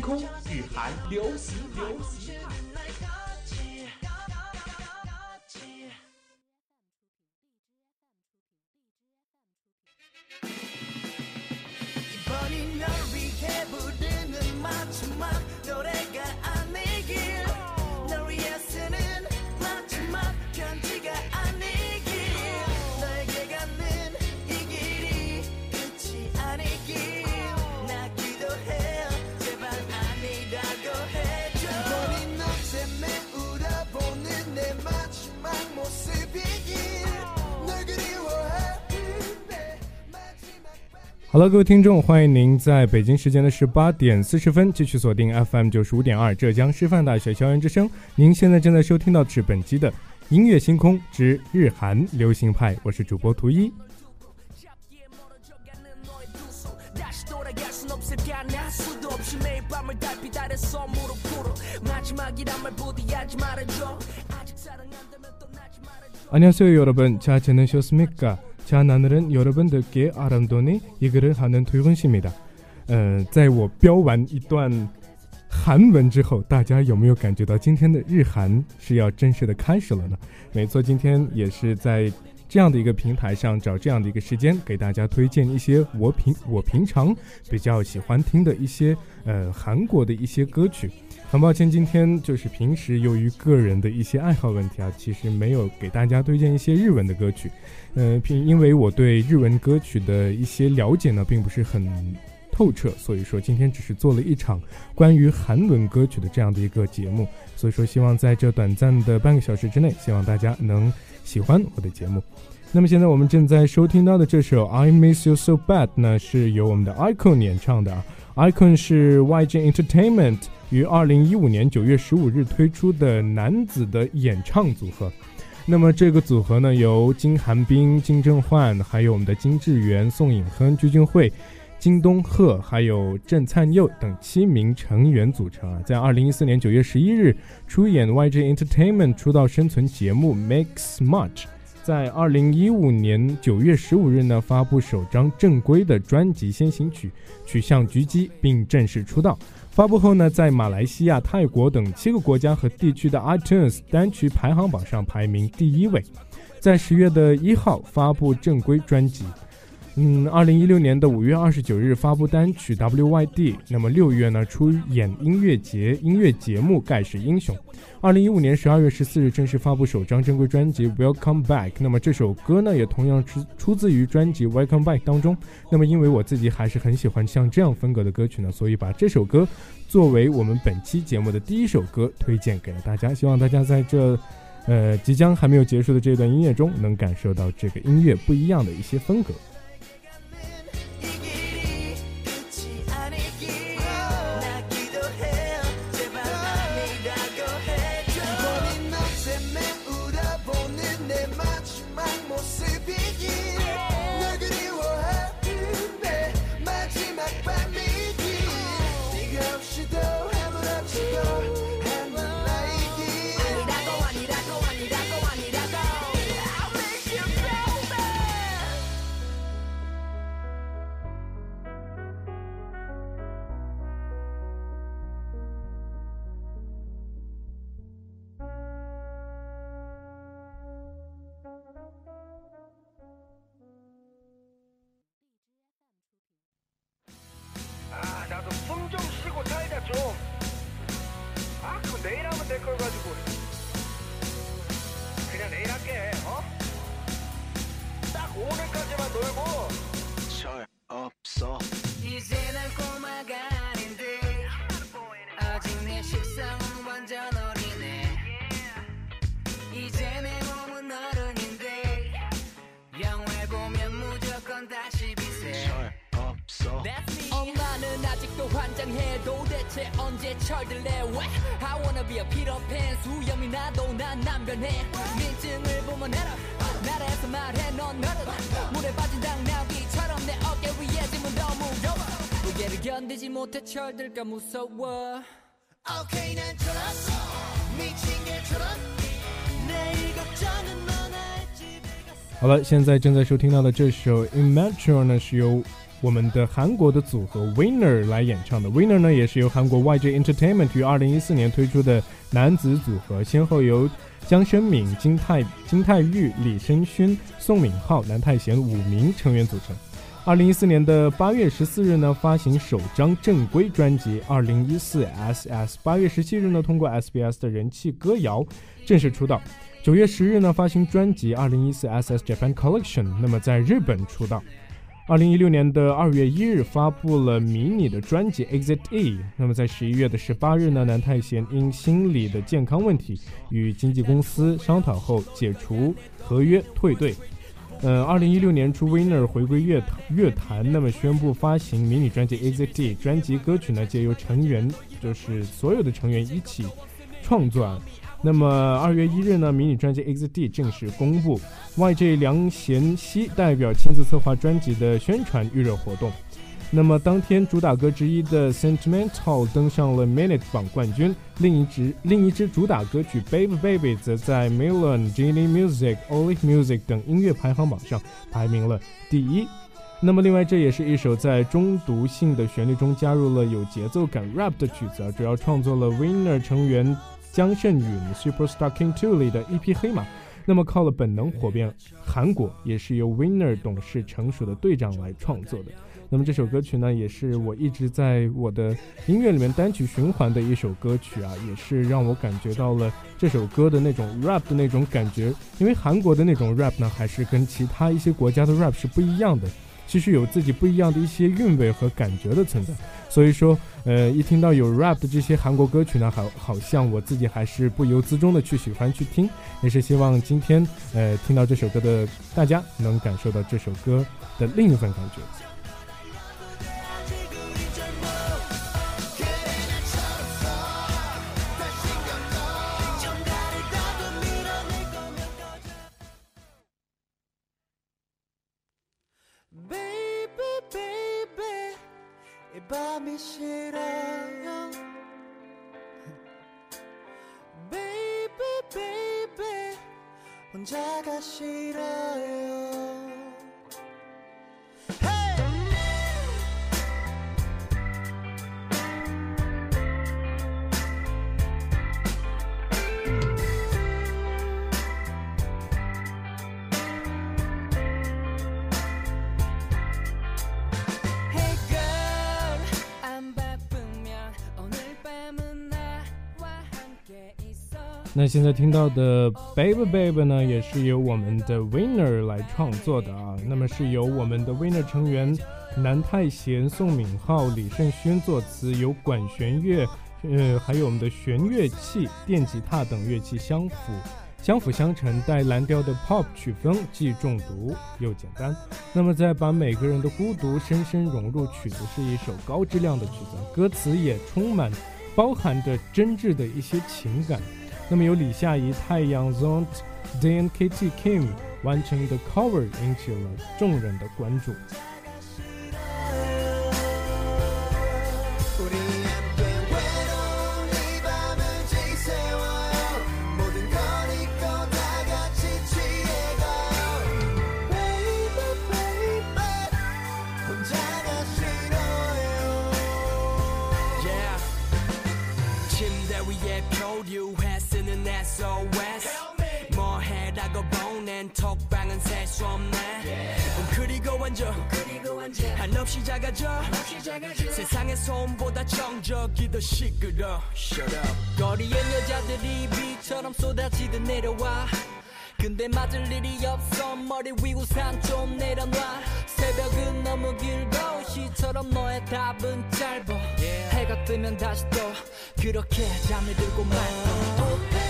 空，日韩流行流行。好了，各位听众，欢迎您在北京时间的十八点四十分继续锁定 FM 九十五点二浙江师范大学校园之声。您现在正在收听到的是本期的音乐星空之日韩流行派，我是主播图一。안녕하세요여러분잘지내셨습니까 자, 나늘은 여러분들께 아름다운 이글을 하는 도윤씨입니다. 呃，在我标完一段韩文之后，大家有没有感觉到今天的日韩是要正式的开始了呢？没错，今天也是在这样的一个平台上找这样的一个时间给大家推荐一些我平我平常比较喜欢听的一些呃韩国的一些歌曲。 很抱歉，今天就是平时由于个人的一些爱好问题啊，其实没有给大家推荐一些日文的歌曲。呃，平因为我对日文歌曲的一些了解呢，并不是很透彻，所以说今天只是做了一场关于韩文歌曲的这样的一个节目。所以说，希望在这短暂的半个小时之内，希望大家能喜欢我的节目。那么现在我们正在收听到的这首《I Miss You So Bad》呢，是由我们的 Icon 演唱的。Icon 是 YG Entertainment。于二零一五年九月十五日推出的男子的演唱组合，那么这个组合呢，由金韩彬、金正焕，还有我们的金智媛、宋颖亨、鞠婧祎、金东赫，还有郑灿佑等七名成员组成啊。在二零一四年九月十一日出演 YG Entertainment 出道生存节目《Mix Much》，在二零一五年九月十五日呢发布首张正规的专辑先行曲，取向狙击，并正式出道。发布后呢，在马来西亚、泰国等七个国家和地区的 iTunes 单曲排行榜上排名第一位，在十月的一号发布正规专辑。嗯，二零一六年的五月二十九日发布单曲 WYD，那么六月呢出演音乐节音乐节目《盖世英雄》。二零一五年十二月十四日正式发布首张正规专辑《Welcome Back》。那么这首歌呢也同样出出自于专辑《Welcome Back》当中。那么因为我自己还是很喜欢像这样风格的歌曲呢，所以把这首歌作为我们本期节目的第一首歌推荐给了大家。希望大家在这呃即将还没有结束的这段音乐中能感受到这个音乐不一样的一些风格。 걸 가지고 그냥 내일 할게 어? 딱 오늘까지만 놀고 好了，现在正在收听到的这首《Immature》呢，是由 我们的韩国的组合 Winner 来演唱的。Winner 呢，也是由韩国 YG Entertainment 于二零一四年推出的男子组合，先后由姜生敏、金泰金泰玉、李申勋、宋敏浩、南泰贤五名成员组成。二零一四年的八月十四日呢，发行首张正规专辑《二零一四 SS》。八月十七日呢，通过 SBS 的人气歌谣正式出道。九月十日呢，发行专辑《二零一四 SS Japan Collection》。那么在日本出道。二零一六年的二月一日，发布了迷你的专辑《Exit E》。那么在十一月的十八日呢，南泰贤因心理的健康问题，与经纪公司商讨后解除合约退队。呃，二零一六年初，Winner 回归乐乐坛，那么宣布发行迷你专辑《Exit E》，专辑歌曲呢，皆由成员，就是所有的成员一起创作。那么二月一日呢，迷你专辑《X D》正式公布，YJ 梁贤熙代表亲自策划专辑的宣传预热活动。那么当天主打歌之一的《Sentimental》登上了 Minute 榜冠军，另一支另一支主打歌曲《Baby Baby》则在 Melon、Genie Music、Olive Music 等音乐排行榜上排名了第一。那么另外，这也是一首在中毒性的旋律中加入了有节奏感 rap 的曲子，主要创作了 Winner 成员姜胜允《Superstar King Two》里的一匹黑马。那么靠了本能火遍韩国，也是由 Winner 懂事成熟的队长来创作的。那么这首歌曲呢，也是我一直在我的音乐里面单曲循环的一首歌曲啊，也是让我感觉到了这首歌的那种 rap 的那种感觉。因为韩国的那种 rap 呢，还是跟其他一些国家的 rap 是不一样的，其实有自己不一样的一些韵味和感觉的存在。所以说，呃，一听到有 rap 的这些韩国歌曲呢，好，好像我自己还是不由自主的去喜欢去听。也是希望今天，呃，听到这首歌的大家能感受到这首歌的另一份感觉。 밤이 싫어요 那现在听到的 Baby Baby 呢，也是由我们的 Winner 来创作的啊。那么是由我们的 Winner 成员南泰贤、宋敏浩、李胜轩作词，由管弦乐，呃，还有我们的弦乐器、电吉他等乐器相辅相辅相成，带蓝调的 Pop 曲风，既中毒又简单。那么再把每个人的孤独深深融入曲子，是一首高质量的曲子，歌词也充满包含着真挚的一些情感。那么由李夏怡、太阳 Zont、Dan、K.T. Kim 完成的 cover 引起了众人的关注。 거리엔 여자들이 비처럼 쏟아지듯 내려와. 근데 맞을 일이 없어. 머리 위 우산 좀 내려놔. 새벽은 너무 길고 시처럼 너의 답은 짧아. yeah. 해가 뜨면 다시 또 그렇게 잠이 들고 말 oh,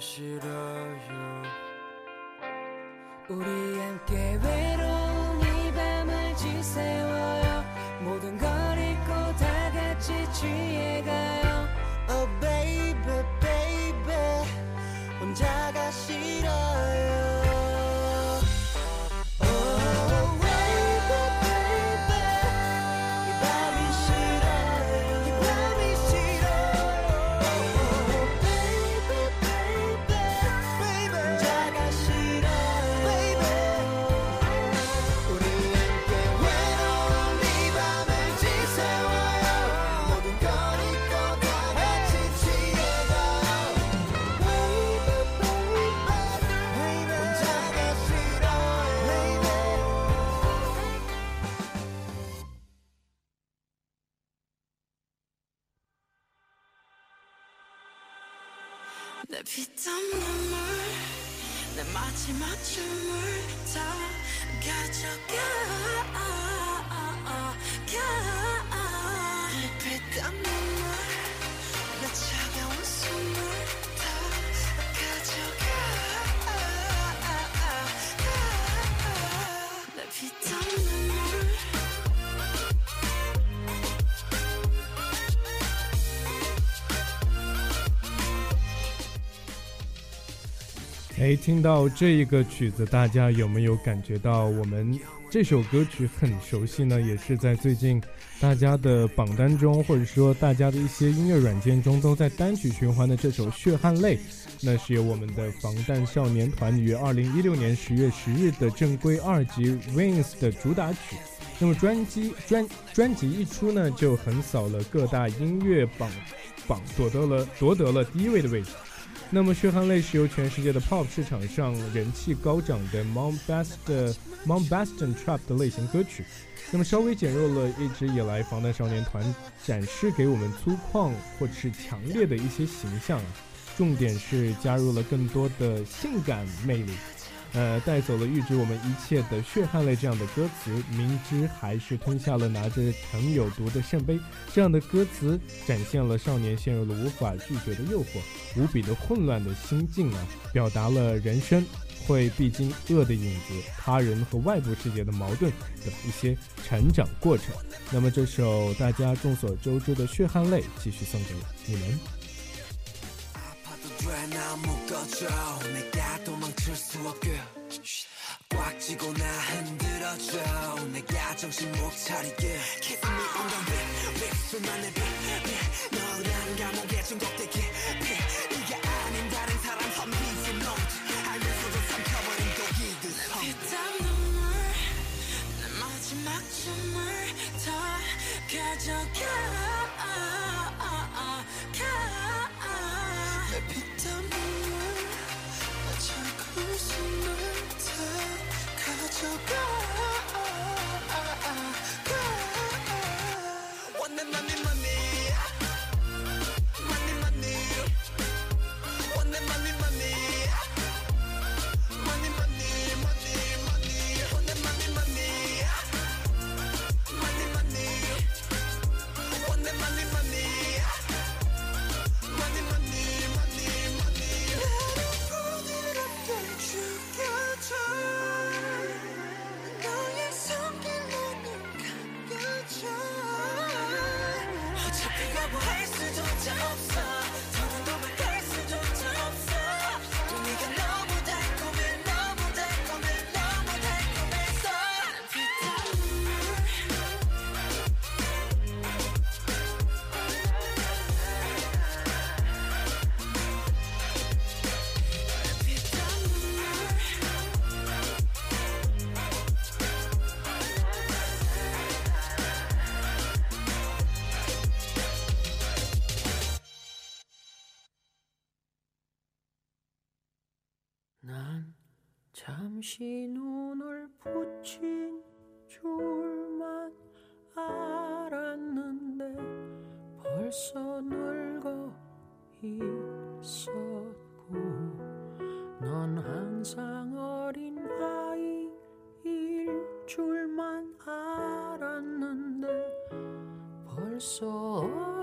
싫어요. 우리 함께 외로운 이 밤을 지새워요. 모든 걸 잊고 다 같이 취해가요. Oh baby baby. 혼자가 싫어요 哎，听到这一个曲子，大家有没有感觉到我们这首歌曲很熟悉呢？也是在最近大家的榜单中，或者说大家的一些音乐软件中都在单曲循环的这首《血汗泪》，那是由我们的防弹少年团于二零一六年十月十日的正规二辑《Wings》的主打曲。那么专辑专专辑一出呢，就横扫了各大音乐榜榜，夺得了夺得了第一位的位置。那么，《血汗泪》是由全世界的 pop 市场上人气高涨的 Mombast Mombaston Trap 的类型歌曲。那么，稍微减弱了一直以来防弹少年团展示给我们粗犷或者是强烈的一些形象，重点是加入了更多的性感魅力。呃，带走了预知我们一切的血汗泪这样的歌词，明知还是吞下了拿着盛有毒的圣杯。这样的歌词展现了少年陷入了无法拒绝的诱惑，无比的混乱的心境啊，表达了人生会必经恶的影子、他人和外部世界的矛盾的一些成长过程。那么这首大家众所周知的血汗泪，继续送给你们。 돼나 묶어줘? 내가 도망칠 수 없게. 꽉 쥐고 나 흔들어줘. 내가 정신 못 차리게. Kiss me on the lip lip 수만의 빛 너란 감옥에 중독되게. 네가 아닌 다른 사람 선비지 note 알면서도 삼켜버린 독이듯 피땀 눈물 내 마지막 춤을 다 가져가 가. 다가 잠시 눈을 붙인 줄만 알았는데 벌써 늙어 있었고 넌 항상 어린 아이일 줄만 알았는데 벌써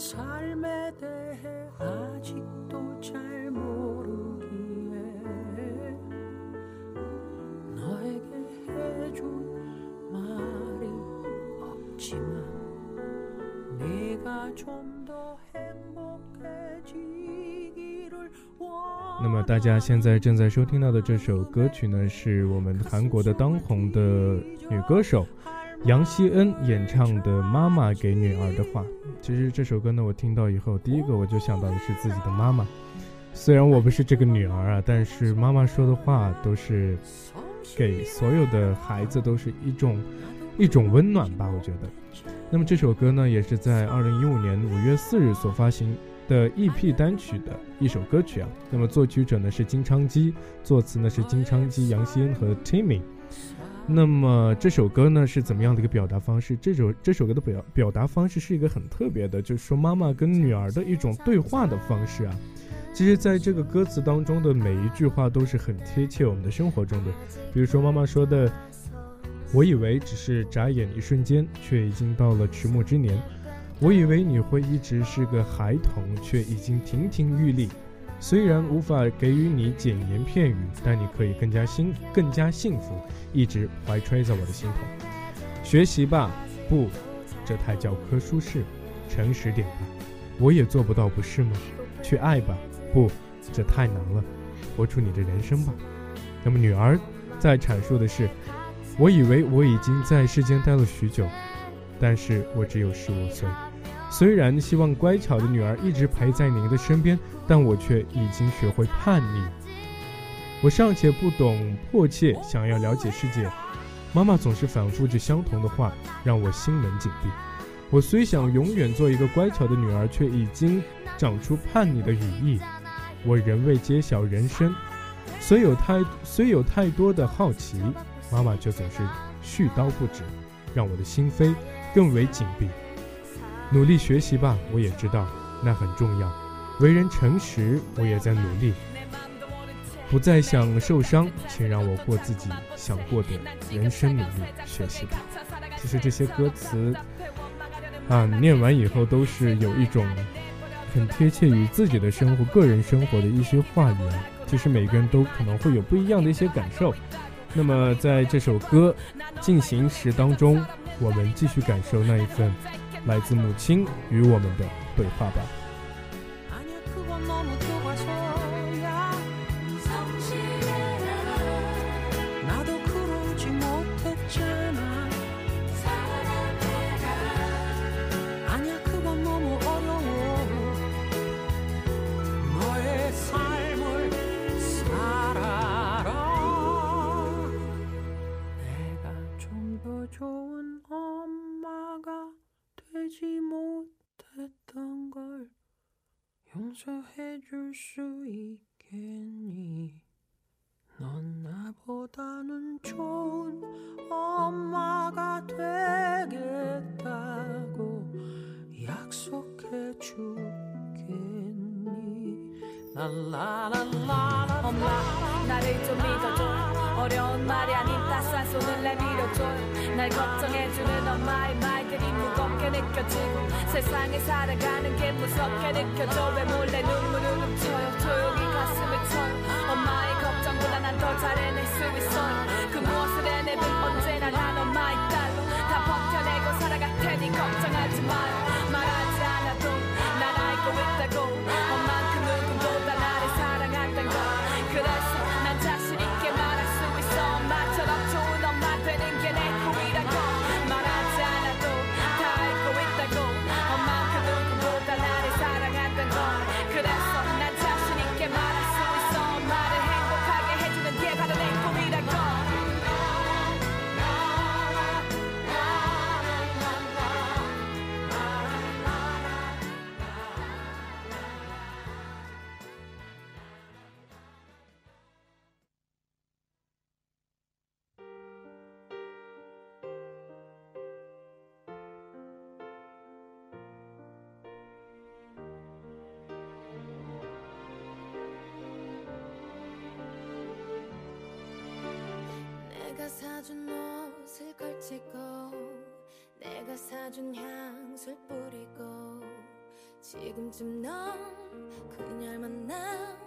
삶에 대해 아직도 잘 모르기에 너에게 해줄 말이 없지만 네가 좀 더 행복해지기를 那么大家现在正在收听到的这首歌曲呢，是我们韩国的当红的女歌手 杨希恩演唱的《妈妈给女儿的话》。其实这首歌呢，我听到以后，第一个我就想到的是自己的妈妈。虽然我不是这个女儿啊，但是妈妈说的话都是给所有的孩子都是一种一种温暖吧，我觉得。那么这首歌呢，也是在二零一五年五月四日所发行的 EP 单曲的一首歌曲啊。那么作曲者呢是金昌基，作词呢是金昌基、杨希恩和 Timmy。那么这首歌呢是怎么样的一个表达方式？这首这首歌的表表达方式是一个很特别的，就是说妈妈跟女儿的一种对话的方式啊。其实，在这个歌词当中的每一句话都是很贴切我们的生活中的，比如说妈妈说的。我以为只是眨眼一瞬间，却已经到了迟暮之年。我以为你会一直是个孩童，却已经亭亭玉立。虽然无法给予你简言片语，但你可以更加幸更加幸福，一直怀揣在我的心头。学习吧，不，这太教科书式。诚实点吧，我也做不到，不是吗？去爱吧，不，这太难了。活出你的人生吧。那么女儿在阐述的是。我以为我已经在世间待了许久，但是我只有十五岁。虽然希望乖巧的女儿一直陪在您的身边，但我却已经学会叛逆。我尚且不懂迫切想要了解世界，妈妈总是反复着相同的话，让我心门紧闭。我虽想永远做一个乖巧的女儿，却已经长出叛逆的羽翼。我仍未揭晓人生，虽有太虽有太多的好奇。妈妈却总是絮叨不止，让我的心扉更为紧闭。努力学习吧，我也知道那很重要。为人诚实，我也在努力。不再想受伤，请让我过自己想过的人生，努力学习吧。其实这些歌词啊，念完以后都是有一种很贴切于自己的生活、个人生活的一些话语。其实每个人都可能会有不一样的一些感受。那么，在这首歌进行时当中，我们继续感受那一份来自母亲与我们的对话吧。 용서해 줄 수 있겠니? 넌 나보다는 좋은 엄마가 되겠다고 약속해 주겠니? 랄라랄라 엄마 나를 좀 믿어줘 어려운 말이 아닌 따스한 손을 내밀어줘 날 걱정해주는 엄마의 말들이 무겁게 느껴지고 세상에 살아가는 게 무섭게 느껴져? 왜 몰래 눈물을 훔쳐요? 조용히 가슴을 쳐요. 엄마의 걱정보다 난 더 잘해낼 수 있어요. 그 무엇을 해내든 언제나 난 내가 사준 옷 옷을 걸치고 내가 사준 향수를 뿌리고 지금쯤 넌 그녀를 만나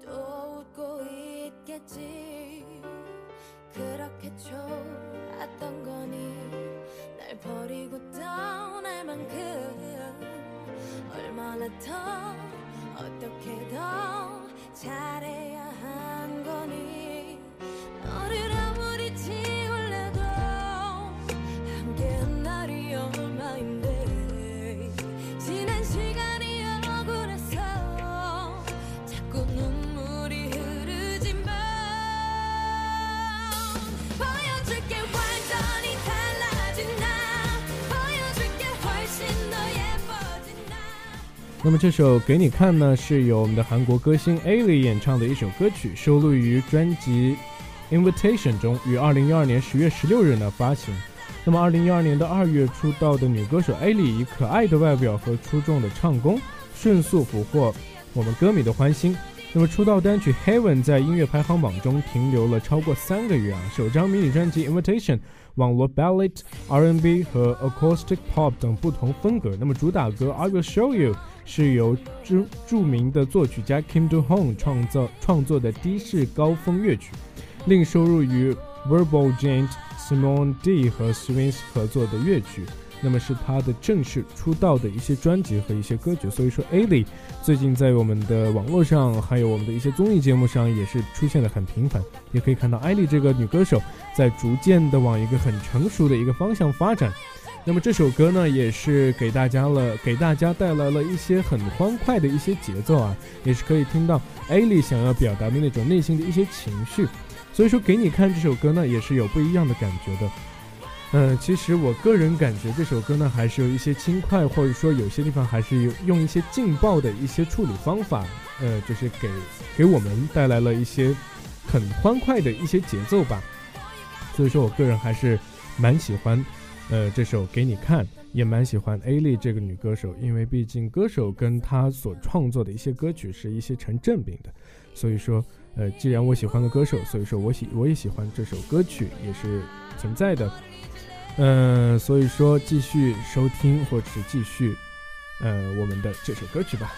또 웃고 있겠지. 그렇게 좋았던 거니 날 버리고 떠날 만큼 얼마나 더 어떻게 더 잘해야 한거 那么这首《给你看》呢，是由我们的韩国歌星 A 里演唱的一首歌曲，收录于专辑《Invitation》中，于二零一二年十月十六日呢发行。那么二零一二年的二月出道的女歌手 A 里，以可爱的外表和出众的唱功，迅速俘获我们歌迷的欢心。那么出道单曲《Heaven》在音乐排行榜中停留了超过三个月啊！首张迷你专辑《Invitation》网络 ballad、R&B 和 acoustic pop 等不同风格。那么主打歌《I Will Show You》是由著著名的作曲家 Kim Do Hoon 创造创作的低式高峰乐曲，另收录于 Verbal Giant、Simone D 和 Swings 合作的乐曲。那么是他的正式出道的一些专辑和一些歌曲，所以说 Ali 最近在我们的网络上，还有我们的一些综艺节目上，也是出现的很频繁。也可以看到艾丽这个女歌手在逐渐的往一个很成熟的一个方向发展。那么这首歌呢，也是给大家了，给大家带来了一些很欢快的一些节奏啊，也是可以听到艾丽想要表达的那种内心的一些情绪。所以说，给你看这首歌呢，也是有不一样的感觉的。嗯，其实我个人感觉这首歌呢，还是有一些轻快，或者说有些地方还是有用一些劲爆的一些处理方法，呃，就是给给我们带来了一些很欢快的一些节奏吧。所以说我个人还是蛮喜欢，呃，这首给你看，也蛮喜欢 A 丽这个女歌手，因为毕竟歌手跟她所创作的一些歌曲是一些成正比的，所以说，呃，既然我喜欢的歌手，所以说我喜我也喜欢这首歌曲，也是存在的。嗯、所以说继续收听或者是继续，呃，我们的这首歌曲吧。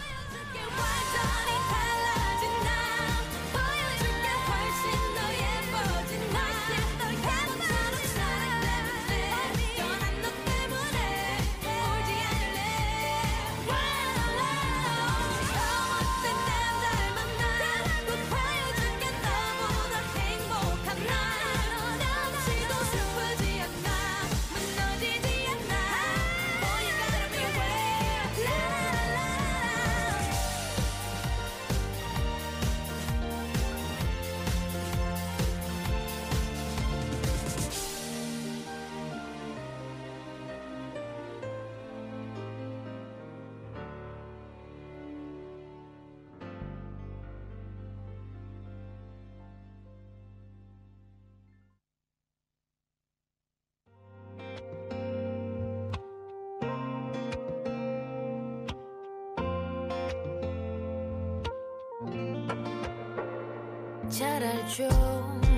잘 알죠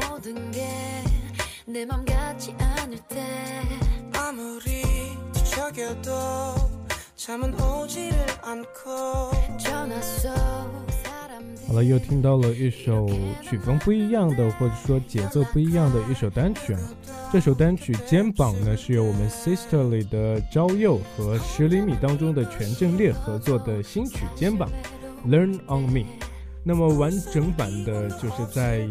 모든 게 내 맘 같지 않을 때 아무리 뒤척여도 잠은 오지를 않고 전화 속 사람들 好了，又听到了一首曲风不一样的，或者说节奏不一样的一首单曲啊。这首单曲《肩膀》呢，是由我们 Sisterly 的昭佑和十厘米当中的全正烈合作的新曲《肩膀》，Learn on Me。 那么完整版的就是在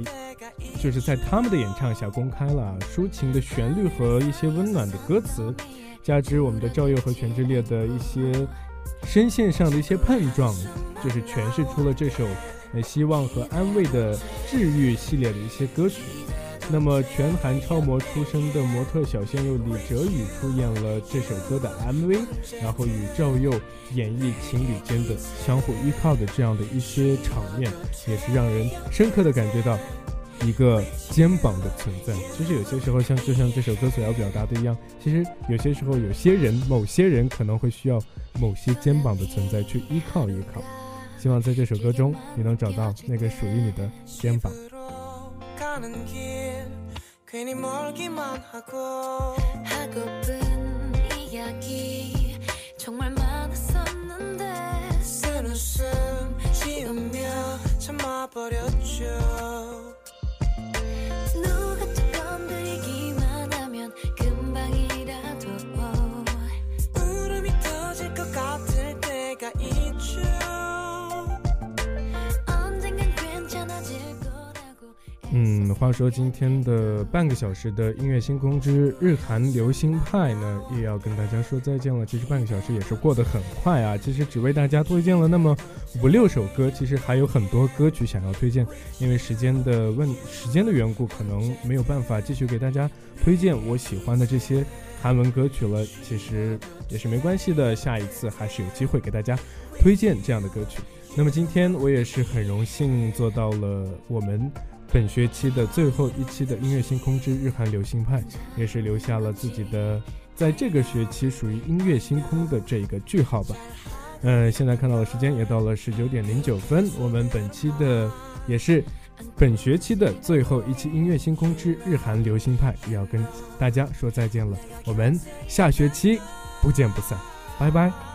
就是在他们的演唱下公开了，抒情的旋律和一些温暖的歌词，加之我们的赵又和全智烈的一些声线上的一些碰撞，就是诠释出了这首呃希望和安慰的治愈系列的一些歌曲。那么，全韩超模出身的模特小鲜肉李哲宇出演了这首歌的 MV，然后与赵佑演绎情侣间的相互依靠的这样的一些场面，也是让人深刻的感觉到一个肩膀的存在。其实有些时候，像就像这首歌所要表达的一样，其实有些时候，有些人、某些人可能会需要某些肩膀的存在去依靠依靠。希望在这首歌中，你能找到那个属于你的肩膀。 가는 길 괜히 멀기만 하고. 하고픈 이야기 정말 많았었는데 쓴 웃음 지으며 참아버렸죠 话说今天的半个小时的音乐星空之日韩流行派呢，也要跟大家说再见了。其实半个小时也是过得很快啊，其实只为大家推荐了那么五六首歌，其实还有很多歌曲想要推荐，因为时间的问时间的缘故，可能没有办法继续给大家推荐我喜欢的这些韩文歌曲了。其实也是没关系的，下一次还是有机会给大家推荐这样的歌曲。那么今天我也是很荣幸做到了我们。本学期的最后一期的音乐星空之日韩流行派，也是留下了自己的在这个学期属于音乐星空的这一个句号吧。嗯，现在看到的时间也到了十九点零九分，我们本期的也是本学期的最后一期音乐星空之日韩流行派，也要跟大家说再见了。我们下学期不见不散，拜拜。